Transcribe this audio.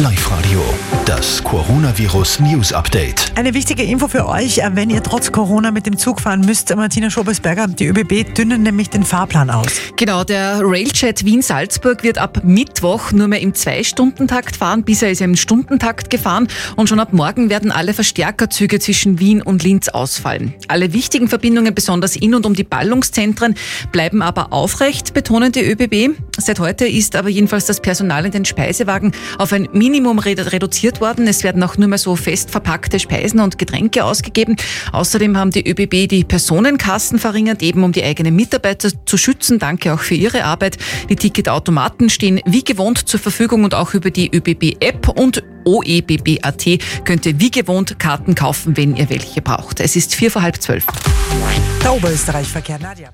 Live Radio, das Coronavirus News Update. Eine wichtige Info für euch, äh, wenn ihr trotz Corona mit dem Zug fahren müsst, Martina Schobesberger, die ÖBB dünnen nämlich den Fahrplan aus. Genau, der Railjet Wien-Salzburg wird ab Mittwoch nur mehr im Zwei-Stunden-Takt fahren. Bisher ist er im Stundentakt gefahren und schon ab morgen werden alle Verstärkerzüge zwischen Wien und Linz ausfallen. Alle wichtigen Verbindungen, besonders in und um die Ballungszentren, bleiben aber aufrecht, betonen die ÖBB. Seit heute ist aber jedenfalls das Personal in den Speisewagen auf ein Minimum reduziert worden. Es werden auch nur mehr so fest verpackte Speisen und Getränke ausgegeben. Außerdem haben die ÖBB die Personenkassen verringert, eben um die eigenen Mitarbeiter zu schützen. Danke auch für Ihre Arbeit. Die Ticketautomaten stehen wie gewohnt zur Verfügung und auch über die ÖBB-App und OEBB.at könnt ihr wie gewohnt Karten kaufen, wenn ihr welche braucht. Es ist vier vor halb zwölf. Der Oberösterreich-Verkehr, Nadja.